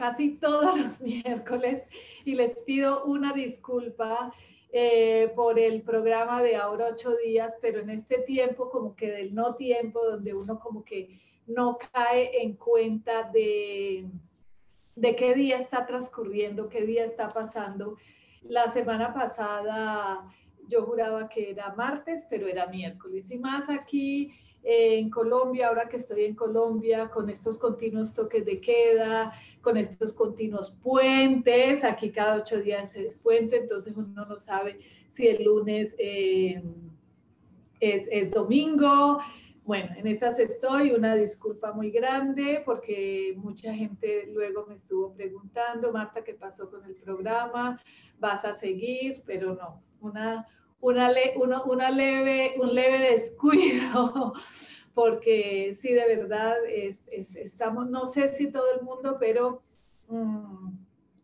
Casi todos los miércoles y les pido una disculpa eh, por el programa de ahora ocho días, pero en este tiempo como que del no tiempo, donde uno como que no cae en cuenta de, de qué día está transcurriendo, qué día está pasando. La semana pasada yo juraba que era martes, pero era miércoles y más aquí en Colombia, ahora que estoy en Colombia, con estos continuos toques de queda, con estos continuos puentes, aquí cada ocho días es puente, entonces uno no sabe si el lunes eh, es, es, domingo. Bueno, en esas estoy, una disculpa muy grande porque mucha gente luego me estuvo preguntando, Marta, ¿qué pasó con el programa? ¿Vas a seguir? Pero no, una, una, una, leve, un leve descuido, porque sí, de verdad, es, estamos, no sé si todo el mundo, pero mm,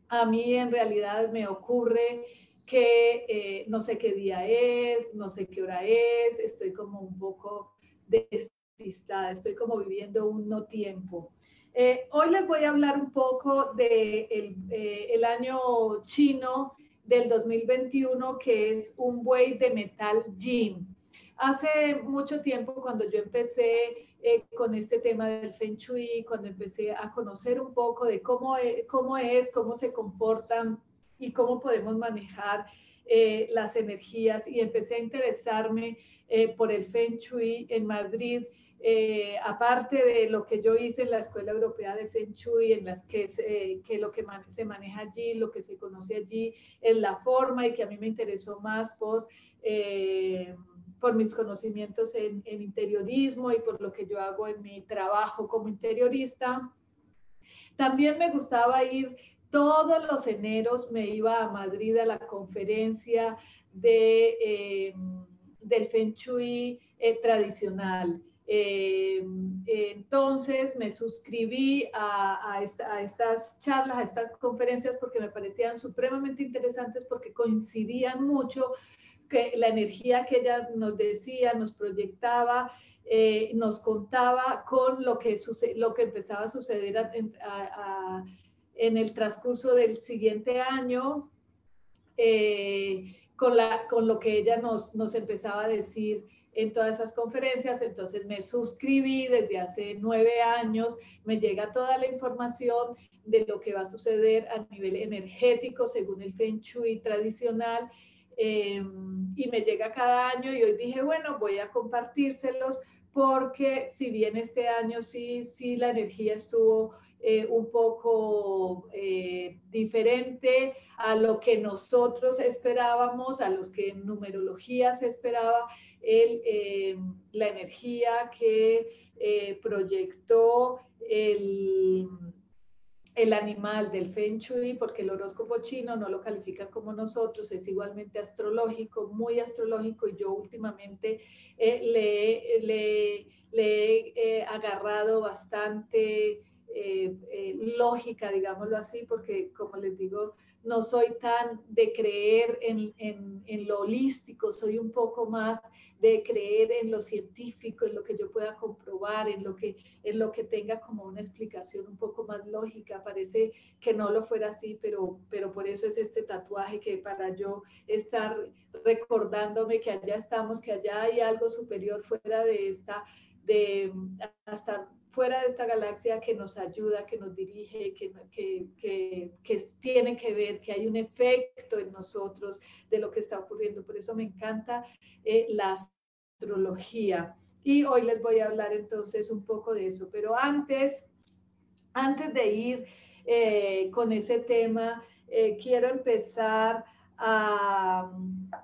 a mí en realidad me ocurre que eh, no sé qué día es, no sé qué hora es, estoy como un poco despistada, estoy como viviendo un no tiempo. Eh, hoy les voy a hablar un poco del de eh, el año chino del 2021 que es un buey de metal jean. Hace mucho tiempo cuando yo empecé eh, con este tema del Feng Shui, cuando empecé a conocer un poco de cómo, e, cómo es, cómo se comportan y cómo podemos manejar eh, las energías y empecé a interesarme eh, por el Feng Shui en Madrid, eh, aparte de lo que yo hice en la Escuela Europea de Feng Shui, en las que, que lo que se maneja allí, lo que se conoce allí, es la forma y que a mí me interesó más por, eh, por mis conocimientos en, interiorismo y por lo que yo hago en mi trabajo como interiorista. También me gustaba ir todos los eneros, me iba a Madrid a la conferencia de, eh, del Feng tradicional. Eh, entonces me suscribí a, estas charlas, a estas conferencias porque me parecían supremamente interesantes porque coincidían mucho que la energía que ella nos decía, nos proyectaba, eh, nos contaba con lo que, lo que empezaba a suceder en el transcurso del siguiente año, eh, con, lo que ella nos empezaba a decir en todas esas conferencias, entonces me suscribí desde hace nueve años, me llega toda la información de lo que va a suceder a nivel energético según el Feng Shui tradicional em, y me llega cada año y hoy dije, bueno, voy a compartírselos porque si bien este año sí, sí la energía estuvo eh, un poco eh, diferente a lo que nosotros esperábamos, a los que en numerología se esperaba, el, eh, la energía que proyectó el, el animal del Feng Shui, porque el horóscopo chino no lo califica como nosotros, es igualmente astrológico, muy astrológico, y yo últimamente le, le, le he agarrado bastante eh, eh, lógica, digámoslo así, porque como les digo, no soy tan de creer en, en, lo holístico, soy un poco más de creer en lo científico, en lo que yo pueda comprobar, en lo que, en lo que tenga como una explicación un poco más lógica. Parece que no lo fuera así, pero, pero por eso es este tatuaje que para yo estar recordándome que allá estamos, que allá hay algo superior fuera de esta, de hasta fuera de esta galaxia que nos ayuda, que nos dirige, que, que, que, tiene que ver, que hay un efecto en nosotros de lo que está ocurriendo. Por eso me encanta eh, la astrología. Y hoy les voy a hablar entonces un poco de eso. Pero antes, antes de ir eh, con ese tema, eh, quiero empezar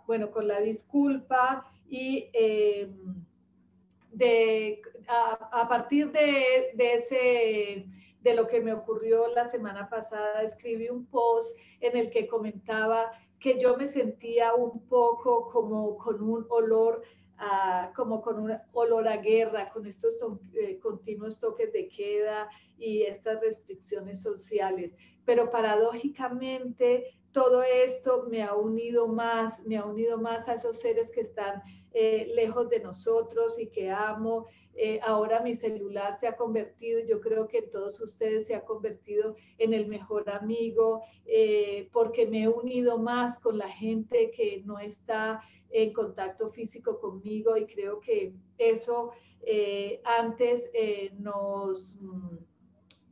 bueno, con la disculpa y de, a, partir de, ese, de lo que me ocurrió la semana pasada, escribí un post en el que comentaba que yo me sentía un poco como con un olor como con un olor a guerra, con estos eh, continuos toques de queda y estas restricciones sociales. Pero paradójicamente todo esto me ha unido más, me ha unido más a esos seres que están eh, lejos de nosotros y que amo. Eh, ahora mi celular se ha convertido, yo creo que todos ustedes se ha convertido en el mejor amigo, eh, porque me he unido más con la gente que no está en contacto físico conmigo y creo que eso antes nos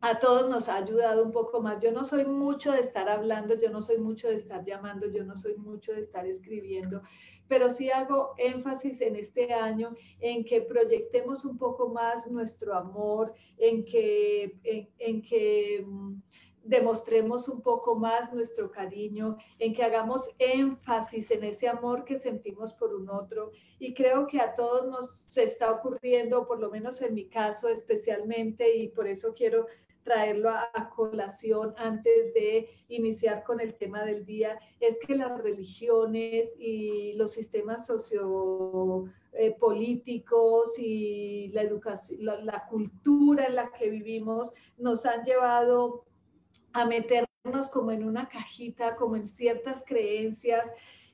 a todos nos ha ayudado un poco más. Yo no soy mucho de estar hablando, yo no soy mucho de estar llamando, yo no soy mucho de estar escribiendo, pero sí hago énfasis en este año en que proyectemos un poco más nuestro amor, en que, en, que mm, demostremos un poco más nuestro cariño, en que hagamos énfasis en ese amor que sentimos por un otro. Y creo que a todos nos está ocurriendo, por lo menos en mi caso especialmente, y por eso quiero traerlo a, colación antes de iniciar con el tema del día, es que las religiones y los sistemas sociopolíticos eh, y la educación, la, cultura en la que vivimos nos han llevado a meternos como en una cajita, como en ciertas creencias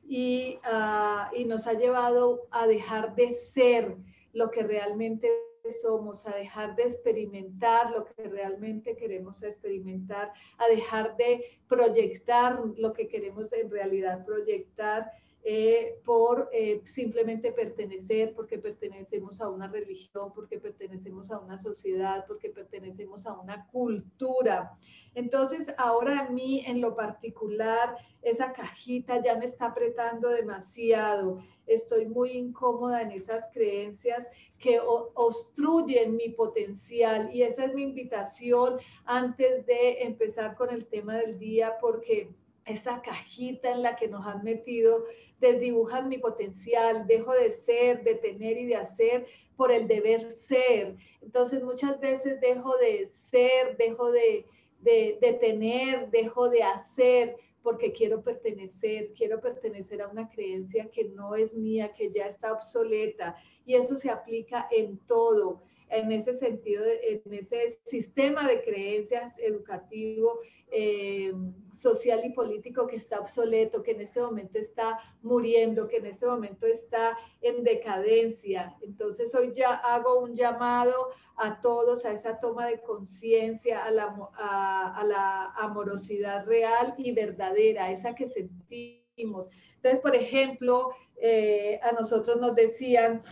y, ah, y nos ha llevado a dejar de ser lo que realmente somos, a dejar de experimentar lo que realmente queremos experimentar, a dejar de proyectar lo que queremos en realidad proyectar eh, por eh, simplemente pertenecer, porque pertenecemos a una religión, porque pertenecemos a una sociedad, porque pertenecemos a una cultura. Entonces, ahora a mí en lo particular, esa cajita ya me está apretando demasiado. Estoy muy incómoda en esas creencias que obstruyen mi potencial y esa es mi invitación antes de empezar con el tema del día, porque esa cajita en la que nos han metido desdibujan mi potencial, dejo de ser, de tener y de hacer por el deber ser. Entonces muchas veces dejo de ser, dejo de, de, tener, dejo de hacer porque quiero pertenecer, quiero pertenecer a una creencia que no es mía, que ya está obsoleta. Y eso se aplica en todo en ese sentido, en ese sistema de creencias educativo, eh, social y político que está obsoleto, que en este momento está muriendo, que en este momento está en decadencia. Entonces hoy ya hago un llamado a todos a esa toma de conciencia, a la, amorosidad real y verdadera, esa que sentimos. Entonces, por ejemplo, eh, a nosotros nos decían,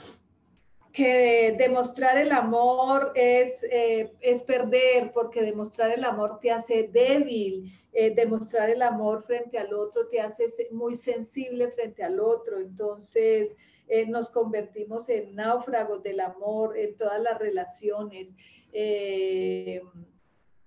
que demostrar el amor es, eh, es perder, porque demostrar el amor te hace débil, eh, demostrar el amor frente al otro te hace muy sensible frente al otro, entonces eh, nos convertimos en náufragos del amor en todas las relaciones.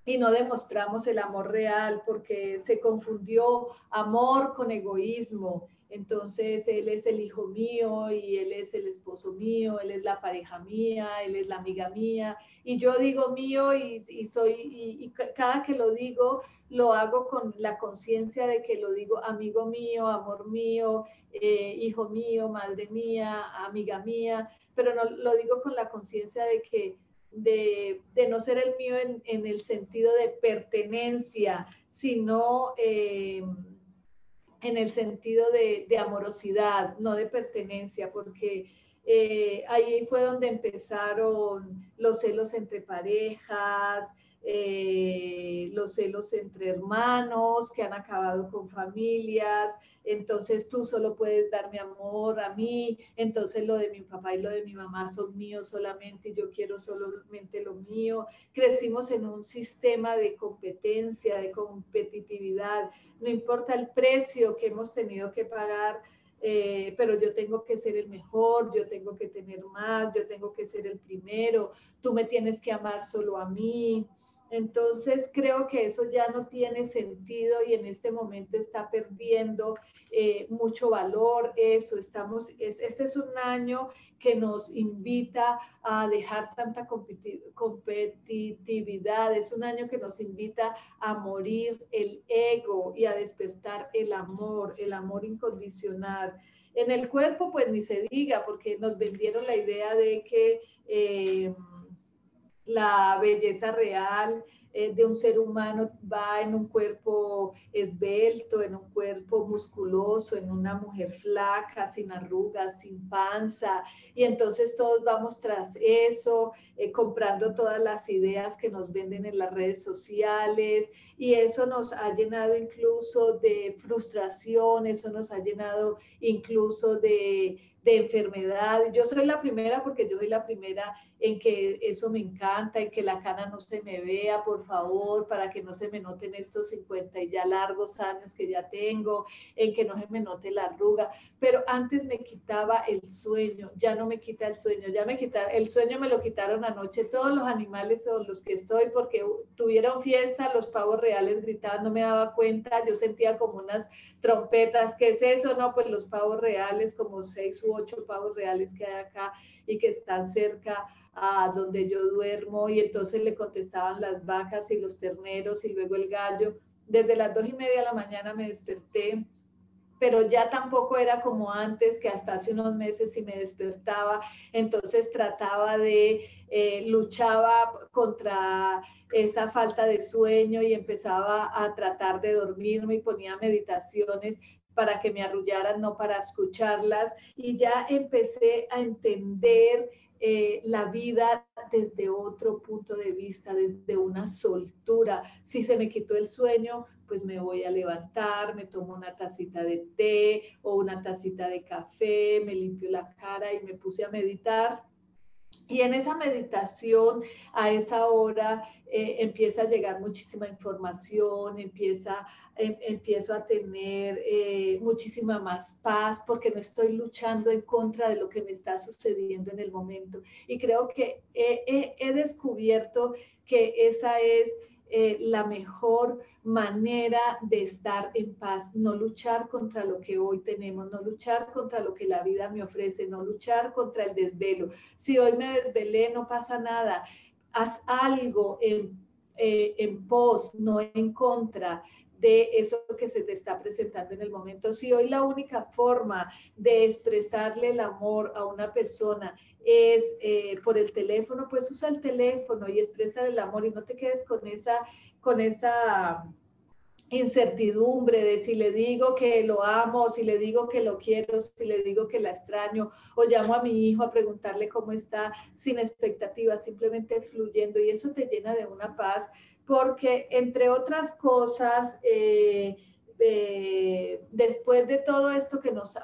y no demostramos el amor real porque se confundió amor con egoísmo entonces, él es el hijo mío y él es el esposo mío, él es la pareja mía, él es la amiga mía. Y yo digo mío y, soy, y, cada que lo digo, lo hago con la conciencia de que lo digo amigo mío, amor mío, eh, hijo mío, madre mía, amiga mía, pero no lo digo con la conciencia de que de, no ser el mío en, el sentido de pertenencia, sino... Eh, en el sentido de, amorosidad, no de pertenencia, porque eh, ahí fue donde empezaron los celos entre parejas, eh, los celos entre hermanos que han acabado con familias, entonces tú solo puedes darme amor a mí, entonces lo de mi papá y lo de mi mamá son míos solamente yo quiero solamente lo mío. Crecimos en un sistema de competencia, de competitividad, no importa el precio que hemos tenido que pagar. Eh, pero yo tengo que ser el mejor, yo tengo que tener más, yo tengo que ser el primero, tú me tienes que amar solo a mí, entonces creo que eso ya no tiene sentido y en este momento está perdiendo eh, mucho valor eso. Estamos, este es un año que nos invita a dejar tanta competitividad, es un año que nos invita a morir el ego y a despertar el amor, el amor incondicional. En el cuerpo, pues ni se diga, porque nos vendieron la idea de que... Eh, la belleza real eh, de un ser humano va en un cuerpo esbelto, en un cuerpo musculoso, en una mujer flaca, sin arrugas, sin panza. Y entonces todos vamos tras eso, eh, comprando todas las ideas que nos venden en las redes sociales. Y eso nos ha llenado incluso de frustración, eso nos ha llenado incluso de de enfermedad. Yo soy la primera porque yo soy la primera en que eso me encanta, en que la cana no se me vea, por favor, para que no se me noten estos 50 y ya largos años que ya tengo, en que no se me note la arruga. Pero antes me quitaba el sueño, ya no me quita el sueño, ya me quitaron, el sueño me lo quitaron anoche todos los animales con los que estoy porque tuvieron fiesta, los pavos reales gritaban, no me daba cuenta, yo sentía como unas trompetas, ¿qué es eso? No, pues los pavos reales, como seis u ocho pavos reales que hay acá y que están cerca a donde yo duermo y entonces le contestaban las vacas y los terneros y luego el gallo. Desde las dos y media de la mañana me desperté, pero ya tampoco era como antes, que hasta hace unos meses si me despertaba, entonces trataba de, eh, luchaba contra esa falta de sueño y empezaba a tratar de dormirme y ponía meditaciones para que me arrullaran, no para escucharlas. Y ya empecé a entender eh, la vida desde otro punto de vista, desde una soltura. Si se me quitó el sueño, pues me voy a levantar, me tomo una tacita de té o una tacita de café, me limpio la cara y me puse a meditar y en esa meditación, a esa hora, eh, empieza a llegar muchísima información, empieza, em, empiezo a tener eh, muchísima más paz porque no estoy luchando en contra de lo que me está sucediendo en el momento. Y creo que he descubierto que esa es eh, la mejor manera de estar en paz, no luchar contra lo que hoy tenemos, no luchar contra lo que la vida me ofrece, no luchar contra el desvelo. Si hoy me desvelé, no pasa nada. Haz algo en, eh, en pos, no en contra de eso que se te está presentando en el momento. Si hoy la única forma de expresarle el amor a una persona es eh, por el teléfono, pues usa el teléfono y expresa el amor y no te quedes con esa, con esa incertidumbre de si le digo que lo amo, si le digo que lo quiero, si le digo que la extraño, o llamo a mi hijo a preguntarle cómo está, sin expectativas, simplemente fluyendo. Y eso te llena de una paz porque entre otras cosas, eh, eh, después de todo esto que nos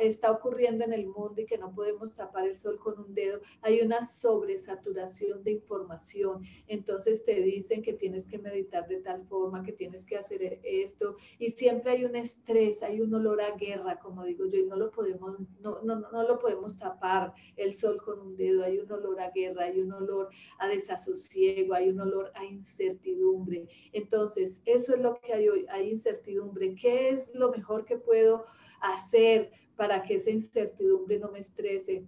está ocurriendo en el mundo y que no podemos tapar el sol con un dedo, hay una sobresaturación de información. Entonces te dicen que tienes que meditar de tal forma, que tienes que hacer esto, y siempre hay un estrés, hay un olor a guerra, como digo yo, y no lo podemos, no, no, no lo podemos tapar el sol con un dedo, hay un olor a guerra, hay un olor a desasosiego, hay un olor a incertidumbre. Entonces, eso es lo que hay hoy, hay incertidumbre ¿Qué es lo mejor que puedo hacer para que esa incertidumbre no me estrese?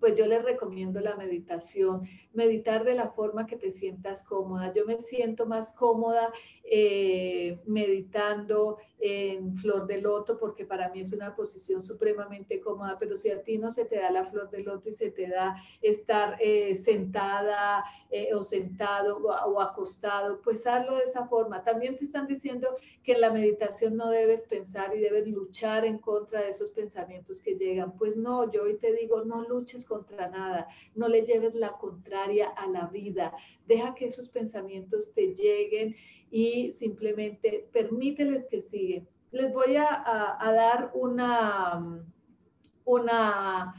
Pues yo les recomiendo la meditación, meditar de la forma que te sientas cómoda. Yo me siento más cómoda eh, meditando en flor de loto, porque para mí es una posición supremamente cómoda, pero si a ti no se te da la flor de loto y se te da estar eh, sentada eh, o sentado o, acostado, pues hazlo de esa forma. También te están diciendo que en la meditación no debes pensar y debes luchar en contra de esos pensamientos que llegan. Pues no, yo hoy te digo, no luches contra nada, no le lleves la contraria a la vida, deja que esos pensamientos te lleguen y simplemente permíteles que siguen. Les voy a, dar una, una,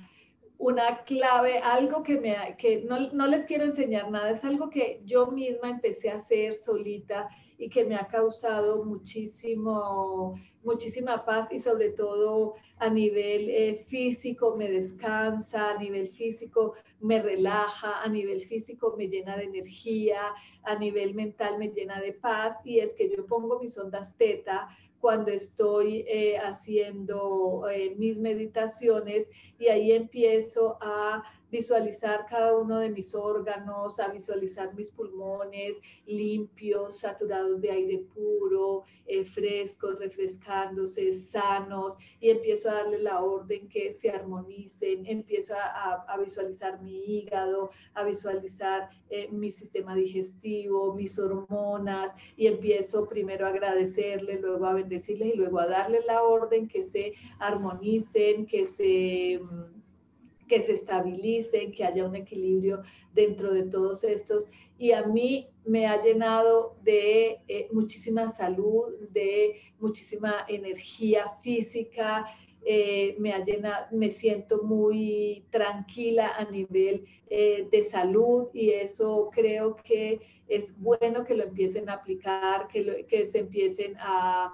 una clave, algo que, me, que no, no les quiero enseñar nada, es algo que yo misma empecé a hacer solita y que me ha causado muchísimo, muchísima paz y sobre todo a nivel eh, físico me descansa, a nivel físico me relaja, a nivel físico me llena de energía, a nivel mental me llena de paz. Y es que yo pongo mis ondas teta cuando estoy eh, haciendo eh, mis meditaciones y ahí empiezo a visualizar cada uno de mis órganos, a visualizar mis pulmones limpios, saturados de aire puro, eh, frescos, refrescándose, sanos, y empiezo a darle la orden que se armonicen, empiezo a, visualizar mi hígado, a visualizar eh, mi sistema digestivo, mis hormonas, y empiezo primero a agradecerle, luego a bendecirles y luego a darle la orden que se armonicen, que se mm, que se estabilicen, que haya un equilibrio dentro de todos estos. Y a mí me ha llenado de eh, muchísima salud, de muchísima energía física, eh, me, ha llenado, me siento muy tranquila a nivel eh, de salud y eso creo que es bueno que lo empiecen a aplicar, que, que se empiecen a,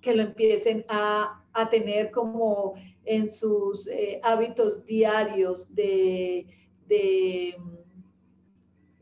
que lo empiecen a a tener como en sus eh, hábitos diarios de,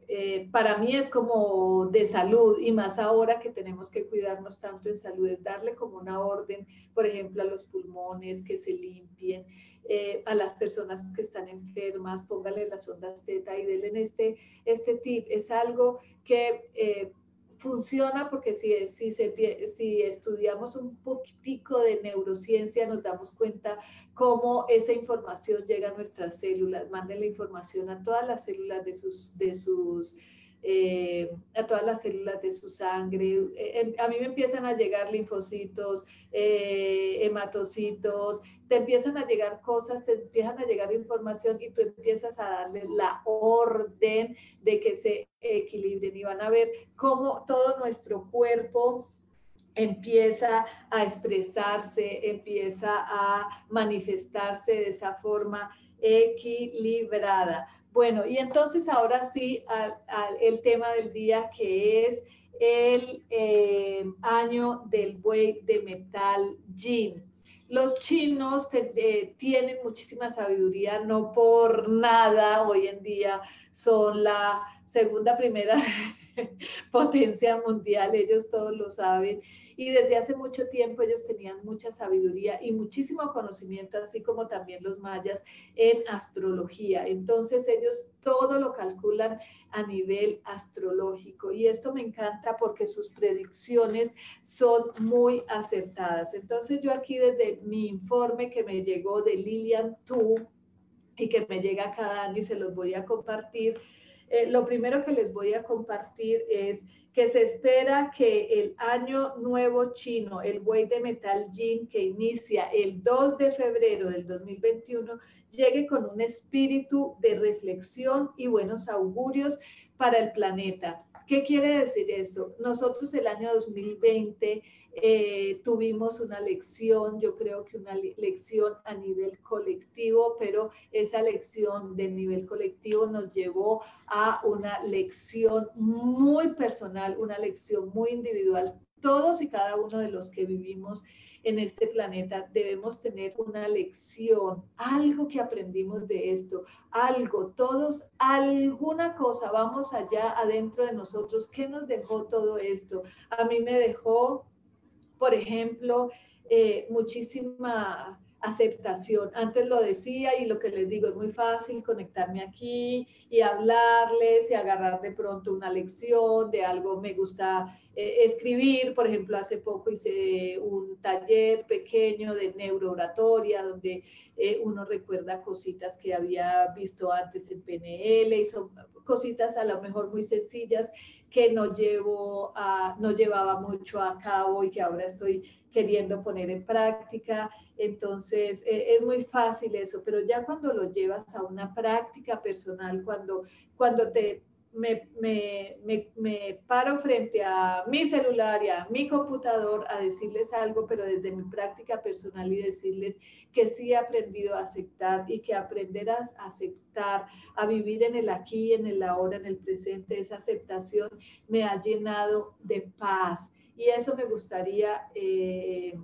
eh, para mí es como de salud y más ahora que tenemos que cuidarnos tanto en salud, es darle como una orden, por ejemplo, a los pulmones que se limpien, eh, a las personas que están enfermas, póngale las ondas teta y denle este, este tip. Es algo que funciona porque si, si, si estudiamos un poquitico de neurociencia nos damos cuenta cómo esa información llega a nuestras células, manden la información a todas las células de sus, de sus eh, a todas las células de su sangre. Eh, em, a mí me empiezan a llegar linfocitos, eh, hematocitos, te empiezan a llegar cosas, te empiezan a llegar información y tú empiezas a darle la orden de que se equilibren y van a ver cómo todo nuestro cuerpo empieza a expresarse, empieza a manifestarse de esa forma equilibrada. Bueno, y entonces ahora sí al, el tema del día que es el eh, año del buey de metal Jin. Los chinos eh, tienen muchísima sabiduría, no por nada hoy en día son la segunda, primera potencia mundial, ellos todos lo saben y desde hace mucho tiempo ellos tenían mucha sabiduría y muchísimo conocimiento, así como también los mayas en astrología. Entonces ellos todo lo calculan a nivel astrológico y esto me encanta porque sus predicciones son muy acertadas. Entonces yo aquí desde mi informe que me llegó de Lilian Tu y que me llega cada año y se los voy a compartir, eh, lo primero que les voy a compartir es que se espera que el año nuevo chino, el Buey de Metal Jin, que inicia el 2 de febrero del 2021, llegue con un espíritu de reflexión y buenos augurios para el planeta. ¿Qué quiere decir eso? Nosotros el año 2020 eh, tuvimos una lección, yo creo que una lección a nivel colectivo, pero esa lección de nivel colectivo nos llevó a una lección muy personal, una lección muy individual. Todos y cada uno de los que vivimos en este planeta debemos tener una lección, algo que aprendimos de esto, algo, todos, alguna cosa, vamos allá adentro de nosotros. ¿Qué nos dejó todo esto? A mí me dejó por ejemplo, eh, muchísima aceptación. Antes lo decía y lo que les digo es muy fácil conectarme aquí y hablarles y agarrar de pronto una lección de algo me gusta eh, escribir. Por ejemplo, hace poco hice un taller pequeño de neurooratoria donde eh, uno recuerda cositas que había visto antes en PNL y son cositas a lo mejor muy sencillas que no llevo a, no llevaba mucho a cabo y que ahora estoy queriendo poner en práctica. Entonces, eh, es muy fácil eso, pero ya cuando lo llevas a una práctica personal, cuando, cuando te me, me, me, me, paro frente a mi celular y a mi computador a decirles algo, pero desde mi práctica personal y decirles que sí he aprendido a aceptar y que aprenderás a aceptar, a vivir en el aquí, en el ahora, en el presente, esa aceptación me ha llenado de paz. Y eso me gustaría... Eh,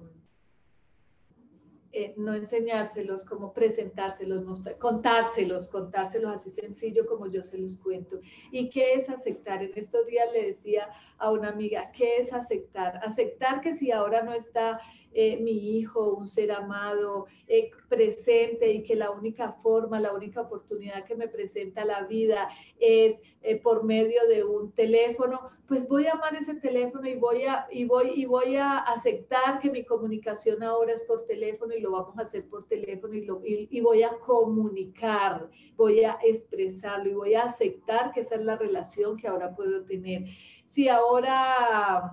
eh, no enseñárselos, como presentárselos, contárselos, contárselos así sencillo como yo se los cuento. ¿Y qué es aceptar? En estos días le decía a una amiga, ¿qué es aceptar? Aceptar que si ahora no está eh, mi hijo, un ser amado, eh, presente y que la única forma, la única oportunidad que me presenta la vida es eh, por medio de un teléfono, pues voy a amar ese teléfono y voy a, y voy, y voy a aceptar que mi comunicación ahora es por teléfono y lo vamos a hacer por teléfono y, lo, y voy a comunicar, voy a expresarlo y voy a aceptar que esa es la relación que ahora puedo tener. Si ahora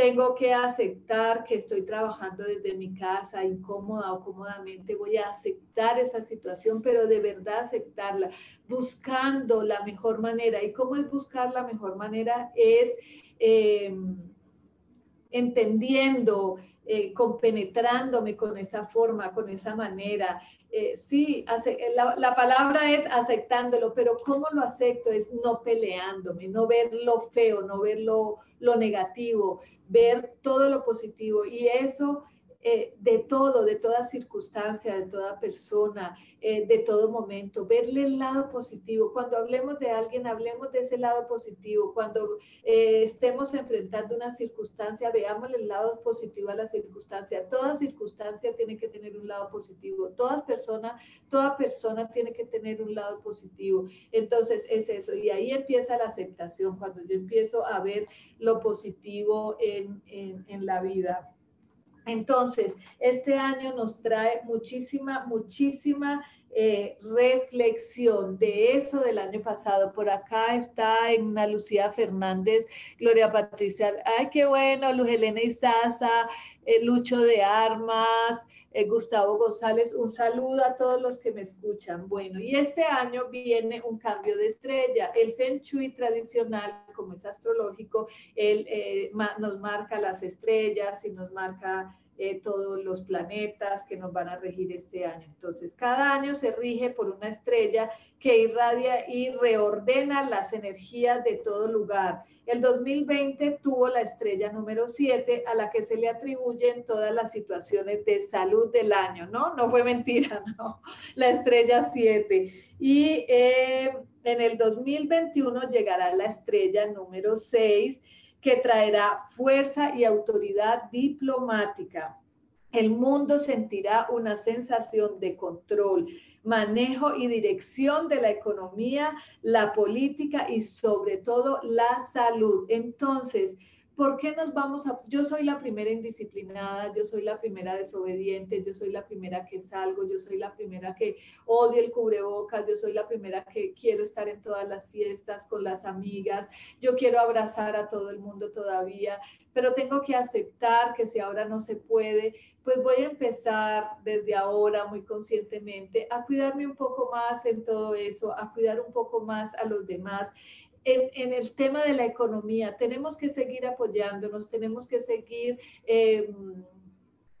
tengo que aceptar que estoy trabajando desde mi casa, incómoda o cómodamente, voy a aceptar esa situación, pero de verdad aceptarla, buscando la mejor manera. ¿Y cómo es buscar la mejor manera? Es em, entendiendo, eh, compenetrándome con esa forma, con esa manera. Eh, sí, la, la, palabra es aceptándolo, pero ¿cómo lo acepto? Es no peleándome, no ver lo feo, no ver lo, negativo, ver todo lo positivo y eso eh, de todo, de toda circunstancia, de toda persona, eh, de todo momento, verle el lado positivo. Cuando hablemos de alguien, hablemos de ese lado positivo. Cuando eh, estemos enfrentando una circunstancia, veamos el lado positivo a la circunstancia. Toda circunstancia tiene que tener un lado positivo. Todas personas, toda persona tiene que tener un lado positivo. Entonces es eso. Y ahí empieza la aceptación, cuando yo empiezo a ver lo positivo en, en, en la vida. Entonces, este año nos trae muchísima, muchísima eh, reflexión de eso del año pasado. Por acá está en una Lucía Fernández, Gloria Patricia, ay, qué bueno, Luz Elena Izaza, eh, Lucho de Armas, eh, Gustavo González, un saludo a todos los que me escuchan. Bueno, y este año viene un cambio de estrella. El Feng Shui tradicional, como es astrológico, él nos marca las estrellas y nos marca eh, todos los planetas que nos van a regir este año. Entonces, cada año se rige por una estrella que irradia y reordena las energías de todo lugar. El 2020 tuvo la estrella número 7 a la que se le atribuyen todas las situaciones de salud del año, ¿no? No fue mentira, ¿no? La estrella 7. Y eh, en el 2021 llegará la estrella número 6 que traerá fuerza y autoridad diplomática. El mundo sentirá una sensación de control, manejo y dirección de la economía, la política y sobre todo la salud. Entonces, ¿por qué nos vamos a... Yo soy la primera indisciplinada, yo soy la primera desobediente, yo soy la primera que salgo, yo soy la primera que odio el cubrebocas, yo soy la primera que quiero estar en todas las fiestas con las amigas, yo quiero abrazar a todo el mundo todavía, pero tengo que aceptar que si ahora no se puede, pues voy a empezar desde ahora muy conscientemente a cuidarme un poco más en todo eso, a cuidar un poco más a los demás en, el tema de la economía, tenemos que seguir apoyándonos, tenemos que seguir em,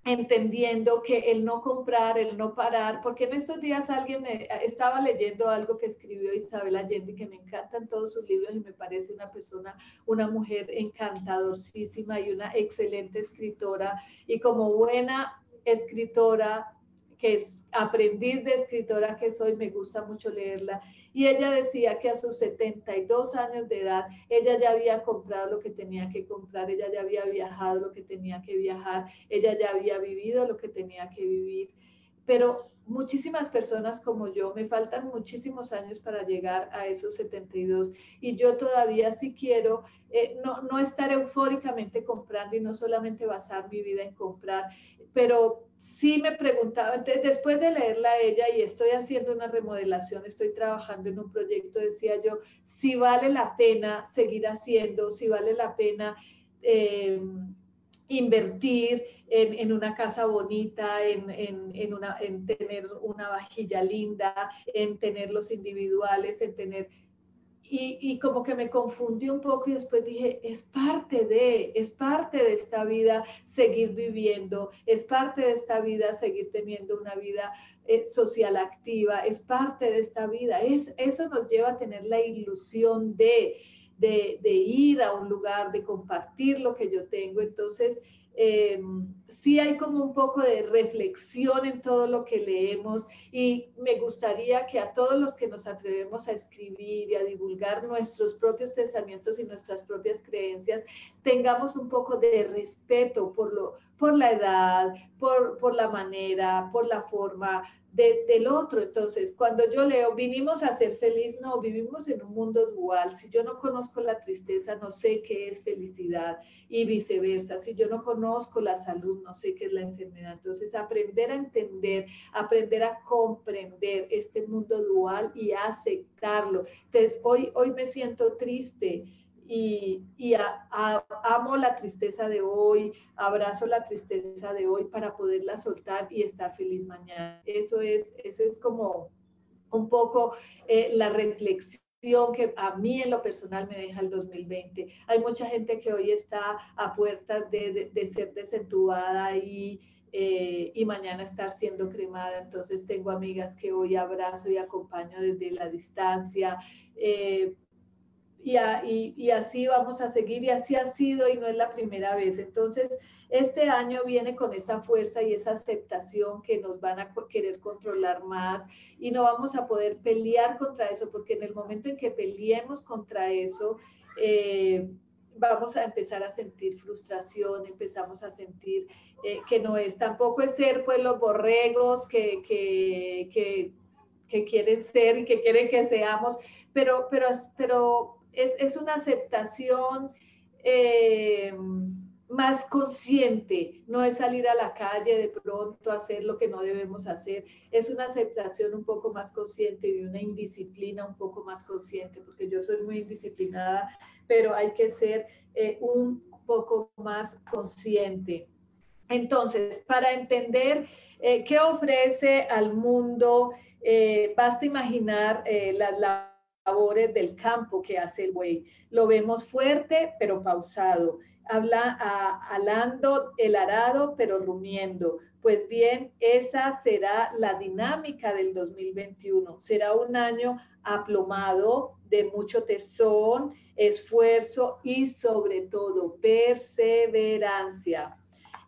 entendiendo que el no comprar, el no parar, porque en estos días alguien me estaba leyendo algo que escribió Isabel Allende, que me encantan todos sus libros y me parece una persona, una mujer encantadorcísima y una excelente escritora. Y como buena escritora, que es aprendiz de escritora que soy, me gusta mucho leerla. Y ella decía que a sus 72 años de edad, ella ya había comprado lo que tenía que comprar, ella ya había viajado lo que tenía que viajar, ella ya había vivido lo que tenía que vivir. pero muchísimas personas como yo, me faltan muchísimos años para llegar a esos 72 y yo todavía sí quiero eh, no, no estar eufóricamente comprando y no solamente basar mi vida en comprar, pero sí me preguntaba, después de leerla a ella y estoy haciendo una remodelación, estoy trabajando en un proyecto, decía yo, si vale la pena seguir haciendo, si vale la pena... Eh, invertir en, una casa bonita, en, una, en tener una vajilla linda, en tener los individuales, en tener... Y, y, como que me confundí un poco y después dije, es parte de, es parte de esta vida seguir viviendo, es parte de esta vida seguir teniendo una vida eh, social activa, es parte de esta vida. Es, eso nos lleva a tener la ilusión de, de ir a un lugar, de compartir lo que yo tengo. Entonces, eh, sí hay como un poco de reflexión en todo lo que leemos y me gustaría que a todos los que nos atrevemos a escribir y a divulgar nuestros propios pensamientos y nuestras propias creencias, tengamos un poco de respeto por, lo, por la edad, por, por la manera, por la forma, del otro. Entonces, cuando yo leo, vinimos a ser feliz, no, vivimos en un mundo dual. Si yo no conozco la tristeza, no sé qué es felicidad y viceversa. Si yo no conozco la salud, no sé qué es la enfermedad. Entonces, aprender a entender, aprender a comprender este mundo dual y aceptarlo. Entonces, hoy, hoy me siento triste y, amo la tristeza de hoy, abrazo la tristeza de hoy para poderla soltar y estar feliz mañana. Eso es, eso es como un poco eh, la reflexión que a mí en lo personal me deja el 2020. Hay mucha gente que hoy está a puertas de, ser desentubada y, eh, y mañana estar siendo cremada. Entonces tengo amigas que hoy abrazo y acompaño desde la distancia. Eh, y, así vamos a seguir y así ha sido y no es la primera vez. Entonces, este año viene con esa fuerza y esa aceptación que nos van a querer controlar más y no vamos a poder pelear contra eso, porque en el momento en que peleemos contra eso, eh, vamos a empezar a sentir frustración, empezamos a sentir eh, que no es, tampoco es ser pues los borregos que, que, que quieren ser y que quieren que seamos, pero, pero, pero es, una aceptación eh, más consciente, no es salir a la calle de pronto a hacer lo que no debemos hacer, es una aceptación un poco más consciente y una indisciplina un poco más consciente, porque yo soy muy indisciplinada, pero hay que ser eh, un poco más consciente. Entonces, para entender eh, qué ofrece al mundo, basta imaginar la labores del campo que hace el buey. Lo vemos fuerte, pero pausado. Habla alando el arado, pero rumiendo. Pues bien, esa será la dinámica del 2021. Será un año aplomado de mucho tesón, esfuerzo y sobre todo perseverancia.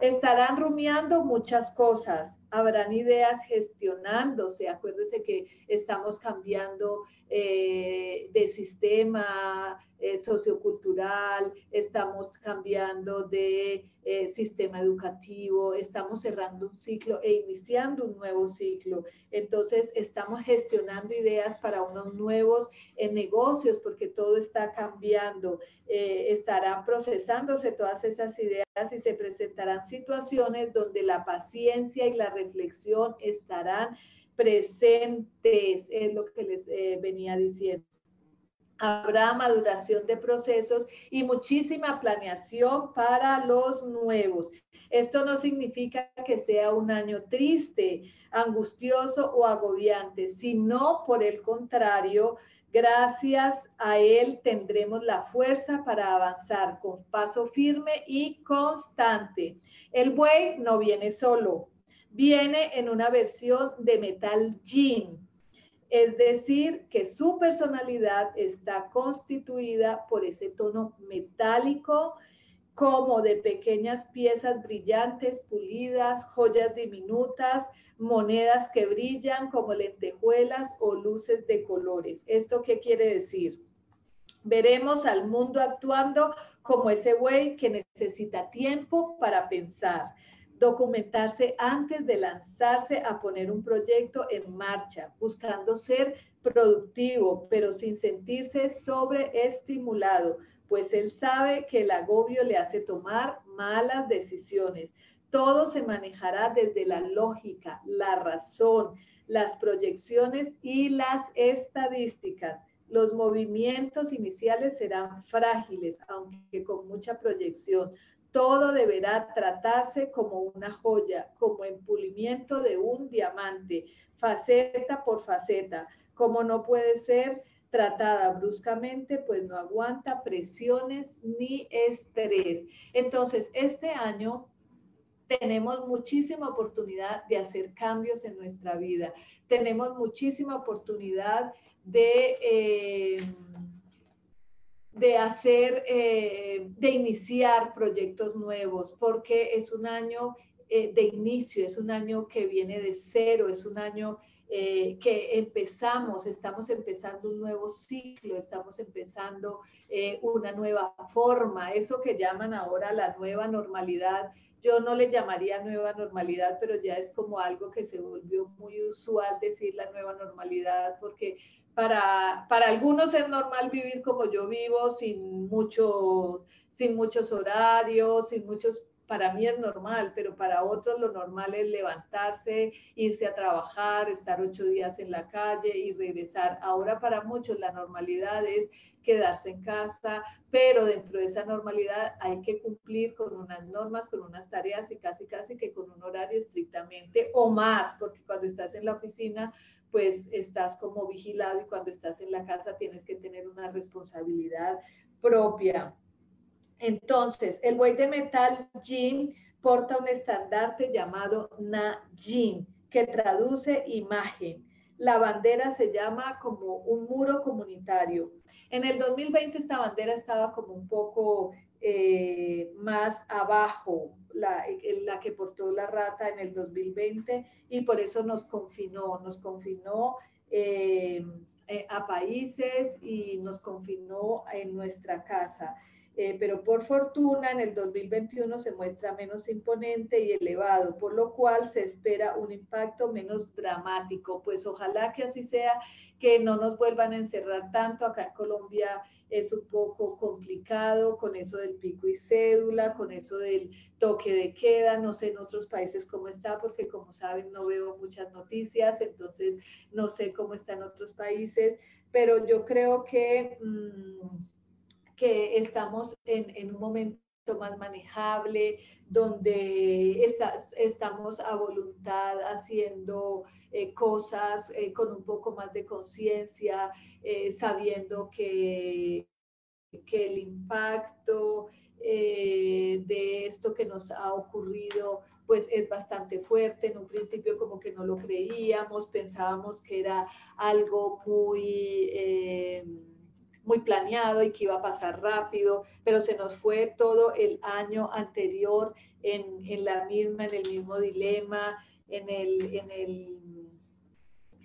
Estarán rumiando muchas cosas, habrán ideas gestionándose. Acuérdese que estamos cambiando eh, de sistema eh, sociocultural, estamos cambiando de eh, sistema educativo, estamos cerrando un ciclo e iniciando un nuevo ciclo. Entonces, estamos gestionando ideas para unos nuevos negocios porque todo está cambiando. estarán procesándose todas esas ideas y se presentarán situaciones donde la paciencia y la reflexión estarán presentes, es lo que les eh, venía diciendo. Habrá maduración de procesos y muchísima planeación para los nuevos. Esto no significa que sea un año triste, angustioso o agobiante, sino por el contrario, gracias a él tendremos la fuerza para avanzar con paso firme y constante. El buey no viene solo, viene en una versión de metal jean, es decir, que su personalidad está constituida por ese tono metálico, como de pequeñas piezas brillantes, pulidas, joyas diminutas, monedas que brillan como lentejuelas o luces de colores. ¿Esto qué quiere decir? Veremos al mundo actuando como ese buey que necesita tiempo para pensar, documentarse antes de lanzarse a poner un proyecto en marcha, buscando ser productivo, pero sin sentirse sobreestimulado, pues él sabe que el agobio le hace tomar malas decisiones. Todo se manejará desde la lógica, la razón, las proyecciones y las estadísticas. Los movimientos iniciales serán frágiles, aunque con mucha proyección. Todo deberá tratarse como una joya, como el pulimiento de un diamante, faceta por faceta, como no puede ser tratada bruscamente, pues no aguanta presiones ni estrés. Entonces, este año tenemos muchísima oportunidad de hacer cambios en nuestra vida. Tenemos muchísima oportunidad de, eh, de hacer, eh, de iniciar proyectos nuevos, porque es un año eh, de inicio, es un año que viene de cero, es un año que empezamos, estamos empezando un nuevo ciclo, estamos empezando una nueva forma, eso que llaman ahora la nueva normalidad, yo no le llamaría nueva normalidad, pero ya es como algo que se volvió muy usual decir la nueva normalidad, porque para, para algunos es normal vivir como yo vivo, sin, mucho, sin muchos horarios, sin muchos para mí es normal, pero para otros lo normal es levantarse, irse a trabajar, estar ocho días en la calle y regresar. Ahora para muchos la normalidad es quedarse en casa, pero dentro de esa normalidad hay que cumplir con unas normas, con unas tareas y casi casi que con un horario estrictamente o más, porque cuando estás en la oficina pues estás como vigilado y cuando estás en la casa tienes que tener una responsabilidad propia. Entonces, el buey de metal Jin porta un estandarte llamado Na Jin, que traduce imagen. La bandera se llama como un muro comunitario. En el 2020 esta bandera estaba como un poco eh, más abajo, la, que portó la rata en el 2020 y por eso nos confinó, nos confinó eh, eh, a países y nos confinó en nuestra casa. Eh, pero por fortuna en el 2021 se muestra menos imponente y elevado, por lo cual se espera un impacto menos dramático. Pues ojalá que así sea, que no nos vuelvan a encerrar tanto. Acá en Colombia es un poco complicado con eso del pico y cédula, con eso del toque de queda. No sé en otros países cómo está, porque como saben no veo muchas noticias, entonces no sé cómo está en otros países, pero yo creo que... Mm, que estamos en, un momento más manejable, donde estamos a voluntad haciendo eh, cosas eh, con un poco más de conciencia, eh, sabiendo que, que, el impacto de esto que nos ha ocurrido pues es bastante fuerte. En un principio como que no lo creíamos, pensábamos que era algo muy muy planeado y que iba a pasar rápido, pero se nos fue todo el año anterior en, en la misma, en el mismo dilema, en, el, en, el,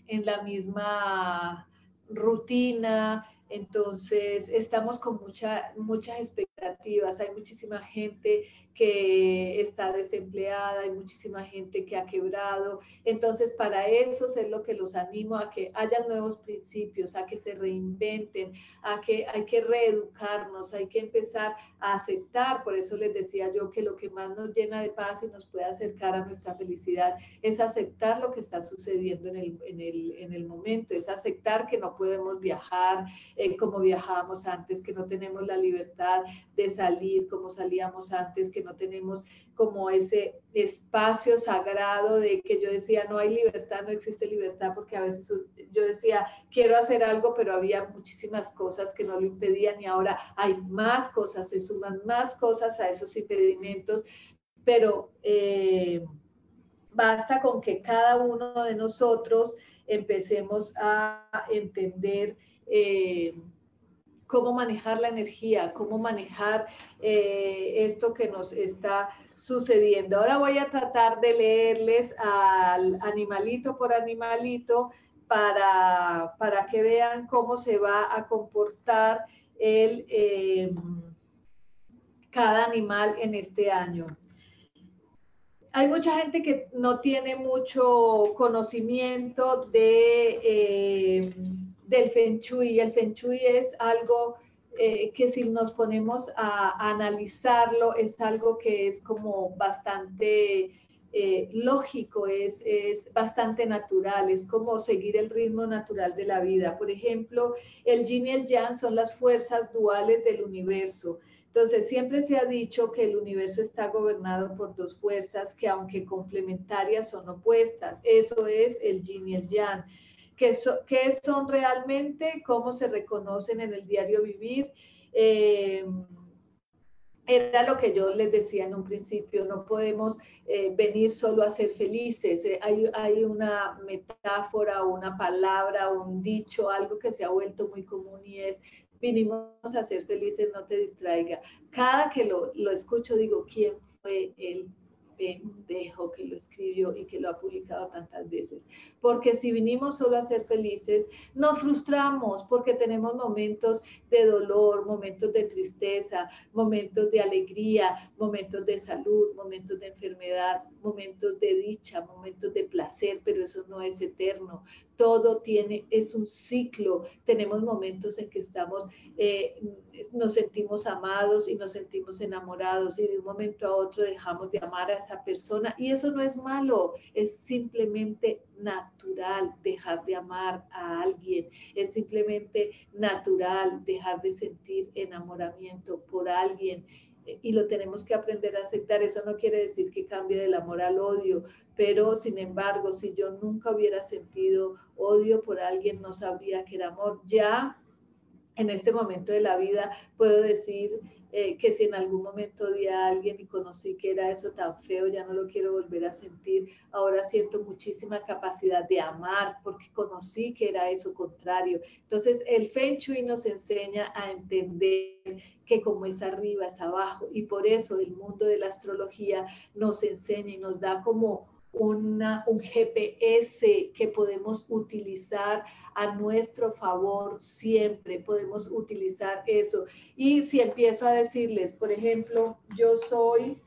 en la misma rutina. Entonces, estamos con mucha, muchas. Hay muchísima gente que está desempleada, hay muchísima gente que ha quebrado. Entonces, para eso es lo que los animo a que haya nuevos principios, a que se reinventen, a que hay que reeducarnos, hay que empezar a aceptar. Por eso les decía yo que lo que más nos llena de paz y nos puede acercar a nuestra felicidad es aceptar lo que está sucediendo en el, en el, en el momento, es aceptar que no podemos viajar eh, como viajábamos antes, que no tenemos la libertad de salir como salíamos antes, que no tenemos como ese espacio sagrado de que yo decía, no hay libertad, no existe libertad, porque a veces yo decía, quiero hacer algo, pero había muchísimas cosas que no lo impedían y ahora hay más cosas, se suman más cosas a esos impedimentos, pero eh, basta con que cada uno de nosotros empecemos a entender. Eh, cómo manejar la energía, cómo manejar eh, esto que nos está sucediendo. Ahora voy a tratar de leerles al animalito por animalito para, para que vean cómo se va a comportar el, em, cada animal en este año. hay mucha gente que no tiene mucho conocimiento de, eh, del Feng Shui. El Feng Shui es algo eh, que si nos ponemos a, analizarlo, es algo que es como bastante eh, lógico, es, es bastante natural, es como seguir el ritmo natural de la vida. Por ejemplo, el yin y el yang son las fuerzas duales del universo. Entonces, siempre se ha dicho que el universo está gobernado por dos fuerzas que aunque complementarias son opuestas. Eso es el yin y el yang. ¿Qué, son realmente? ¿Cómo se reconocen en el diario vivir? Eh, era lo que yo les decía en un principio, no podemos eh, venir solo a ser felices. Eh, hay, hay, una metáfora, una palabra, un dicho, algo que se ha vuelto muy común y es vinimos a ser felices, no te distraiga. Cada que lo, lo escucho digo, ¿quién fue el pendejo que lo escribió y que lo ha publicado tantas veces. Porque si vinimos solo a ser felices, nos frustramos porque tenemos momentos de dolor, momentos de tristeza, momentos de alegría, momentos de salud, momentos de enfermedad, momentos de dicha, momentos de placer, pero eso no es eterno todo tiene, es un ciclo. Tenemos momentos en que estamos, eh, nos sentimos amados y nos sentimos enamorados y de un momento a otro dejamos de amar a esa persona. Y eso no es malo, es simplemente natural dejar de amar a alguien, es simplemente natural dejar de sentir enamoramiento por alguien y lo tenemos que aprender a aceptar. Eso no quiere decir que cambie del amor al odio, pero sin embargo, si yo nunca hubiera sentido odio por alguien, no sabría que era amor. Ya en este momento de la vida puedo decir eh, que si en algún momento odié a alguien y conocí que era eso tan feo, ya no lo quiero volver a sentir. Ahora siento muchísima capacidad de amar porque conocí que era eso contrario. Entonces, el Feng Shui nos enseña a entender que como es arriba es abajo y por eso el mundo de la astrología nos enseña y nos da como una, un GPS que podemos utilizar a nuestro favor siempre, podemos utilizar eso. Y si empiezo a decirles, por ejemplo, yo soy,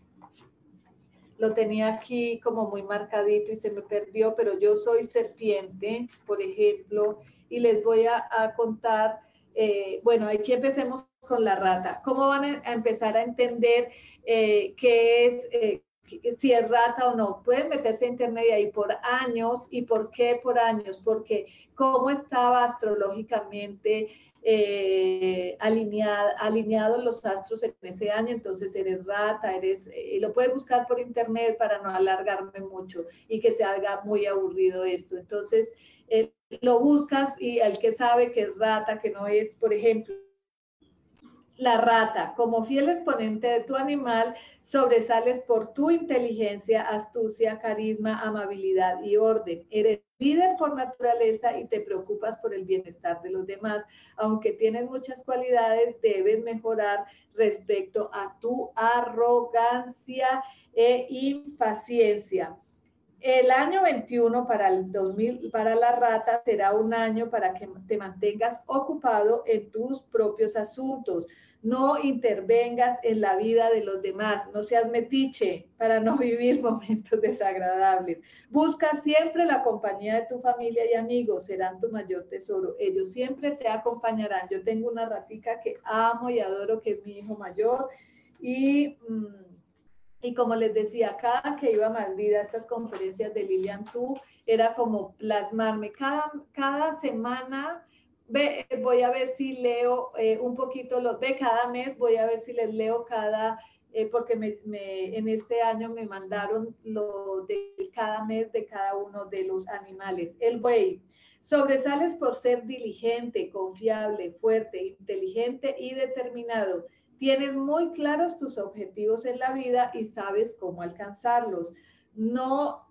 lo tenía aquí como muy marcadito y se me perdió, pero yo soy serpiente, por ejemplo, y les voy a, contar, eh, bueno, aquí empecemos con la rata. ¿Cómo van a empezar a entender eh, qué es... Eh, si es rata o no. Pueden meterse a internet y por años. ¿Y por qué por años? Porque cómo estaba astrológicamente eh, alineados los astros en ese año, entonces eres rata, eres, y lo puedes buscar por internet para no alargarme mucho y que se haga muy aburrido esto. Entonces, eh, lo buscas y al que sabe que es rata, que no es, por ejemplo, la rata, como fiel exponente de tu animal, sobresales por tu inteligencia, astucia, carisma, amabilidad y orden. Eres líder por naturaleza y te preocupas por el bienestar de los demás. Aunque tienes muchas cualidades, debes mejorar respecto a tu arrogancia e impaciencia. El año 21 para el 2000 para la rata será un año para que te mantengas ocupado en tus propios asuntos no intervengas en la vida de los demás, no seas metiche para no vivir momentos desagradables. Busca siempre la compañía de tu familia y amigos, serán tu mayor tesoro. Ellos siempre te acompañarán. Yo tengo una ratica que amo y adoro, que es mi hijo mayor. Y, mm, y como les decía, cada que iba a Madrid a estas conferencias de Lilian Tú, era como plasmarme cada, cada semana ve, voy a ver si leo eh, un poquito, los ve cada mes, voy a ver si les leo cada, eh, porque en este año me mandaron lo de cada mes de cada uno de los animales. El buey, sobresales por ser diligente, confiable, fuerte, inteligente y determinado. Tienes muy claros tus objetivos en la vida y sabes cómo alcanzarlos. No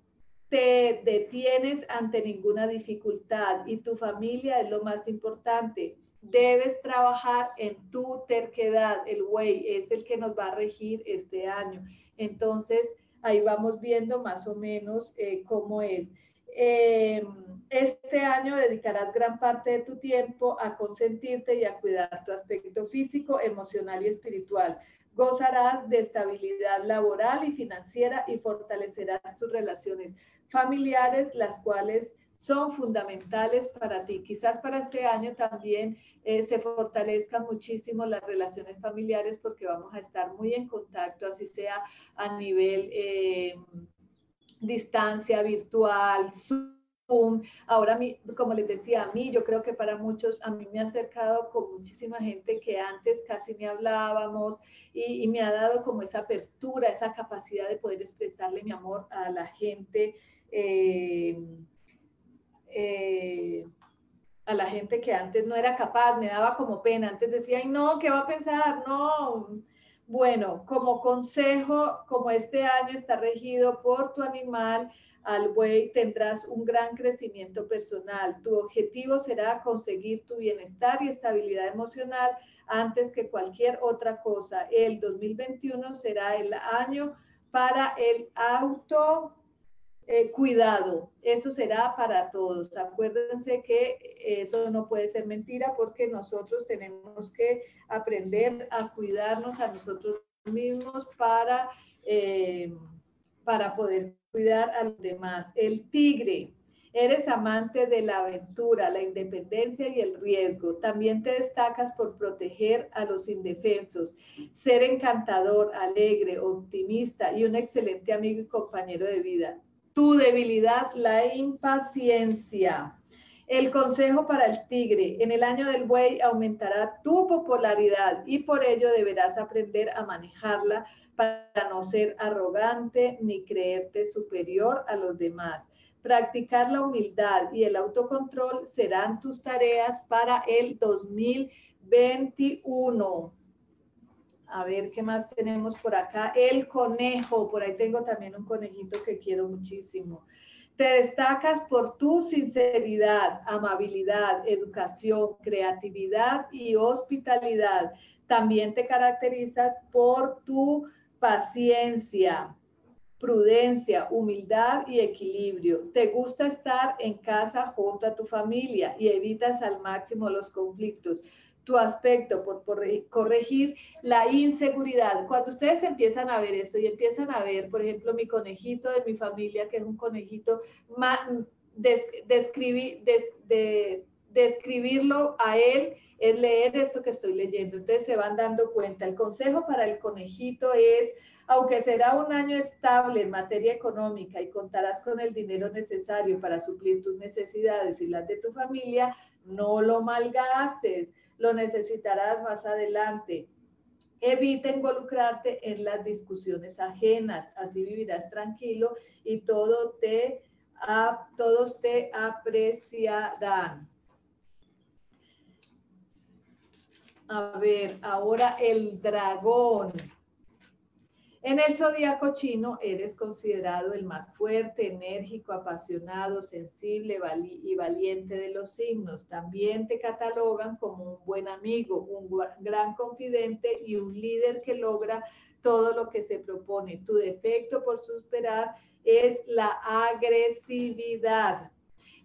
te detienes ante ninguna dificultad y tu familia es lo más importante. Debes trabajar en tu terquedad. El güey es el que nos va a regir este año. Entonces, ahí vamos viendo más o menos eh, cómo es. Em, este año dedicarás gran parte de tu tiempo a consentirte y a cuidar tu aspecto físico, emocional y espiritual. Gozarás de estabilidad laboral y financiera y fortalecerás tus relaciones familiares, las cuales son fundamentales para ti. Quizás para este año también eh, se fortalezcan muchísimo las relaciones familiares porque vamos a estar muy en contacto, así sea a nivel eh, distancia virtual, Zoom. Ahora, como les decía, a mí, yo creo que para muchos, a mí me ha acercado con muchísima gente que antes casi ni hablábamos y, me ha dado como esa apertura, esa capacidad de poder expresarle mi amor a la gente. Eh, eh, a la gente que antes no era capaz, me daba como pena, antes decía, ay no, ¿qué va a pensar? No. Bueno, como consejo, como este año está regido por tu animal, al buey tendrás un gran crecimiento personal. Tu objetivo será conseguir tu bienestar y estabilidad emocional antes que cualquier otra cosa. El 2021 será el año para el auto eh, cuidado, eso será para todos. Acuérdense que eso no puede ser mentira porque nosotros tenemos que aprender a cuidarnos a nosotros mismos para, eh, para poder cuidar a los demás. El tigre, Eres amante de la aventura, la independencia y el riesgo. También te destacas por proteger a los indefensos, ser encantador, alegre, optimista y un excelente amigo y compañero de vida tu debilidad, la impaciencia. El consejo para el tigre, en el año del buey aumentará tu popularidad y por ello deberás aprender a manejarla para no ser arrogante ni creerte superior a los demás. Practicar la humildad y el autocontrol serán tus tareas para el 2021. A ver, ¿qué más tenemos por acá? El conejo, por ahí tengo también un conejito que quiero muchísimo. Te destacas por tu sinceridad, amabilidad, educación, creatividad y hospitalidad. También te caracterizas por tu paciencia, prudencia, humildad y equilibrio. Te gusta estar en casa junto a tu familia y evitas al máximo los conflictos tu aspecto, por, corregir la inseguridad. Cuando ustedes empiezan a ver eso y empiezan a ver, por ejemplo, mi conejito de mi familia, que es un conejito, describirlo a él es leer esto que estoy leyendo. Entonces se van dando cuenta. El consejo para el conejito es, aunque será un año estable en materia económica y contarás con el dinero necesario para suplir tus necesidades y las de tu familia, no lo malgastes lo necesitarás más adelante. Evita involucrarte en las discusiones ajenas, así vivirás tranquilo y todo te, todos te apreciarán. A ver, ahora el dragón. En el zodiaco chino eres considerado el más fuerte, enérgico, apasionado, sensible y valiente de los signos. También te catalogan como un buen amigo, un gran confidente y un líder que logra todo lo que se propone. Tu defecto por superar es la agresividad.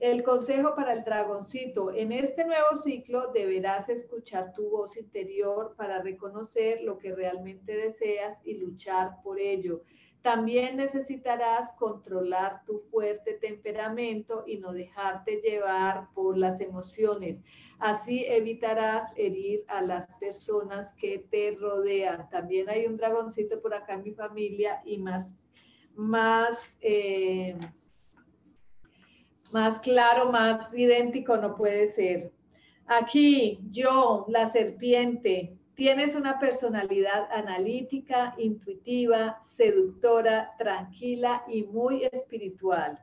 El consejo para el dragoncito. En este nuevo ciclo deberás escuchar tu voz interior para reconocer lo que realmente deseas y luchar por ello. También necesitarás controlar tu fuerte temperamento y no dejarte llevar por las emociones. Así evitarás herir a las personas que te rodean. También hay un dragoncito por acá en mi familia y más, más, eh, más claro, más idéntico no puede ser. Aquí, yo, la serpiente, tienes una personalidad analítica, intuitiva, seductora, tranquila y muy espiritual.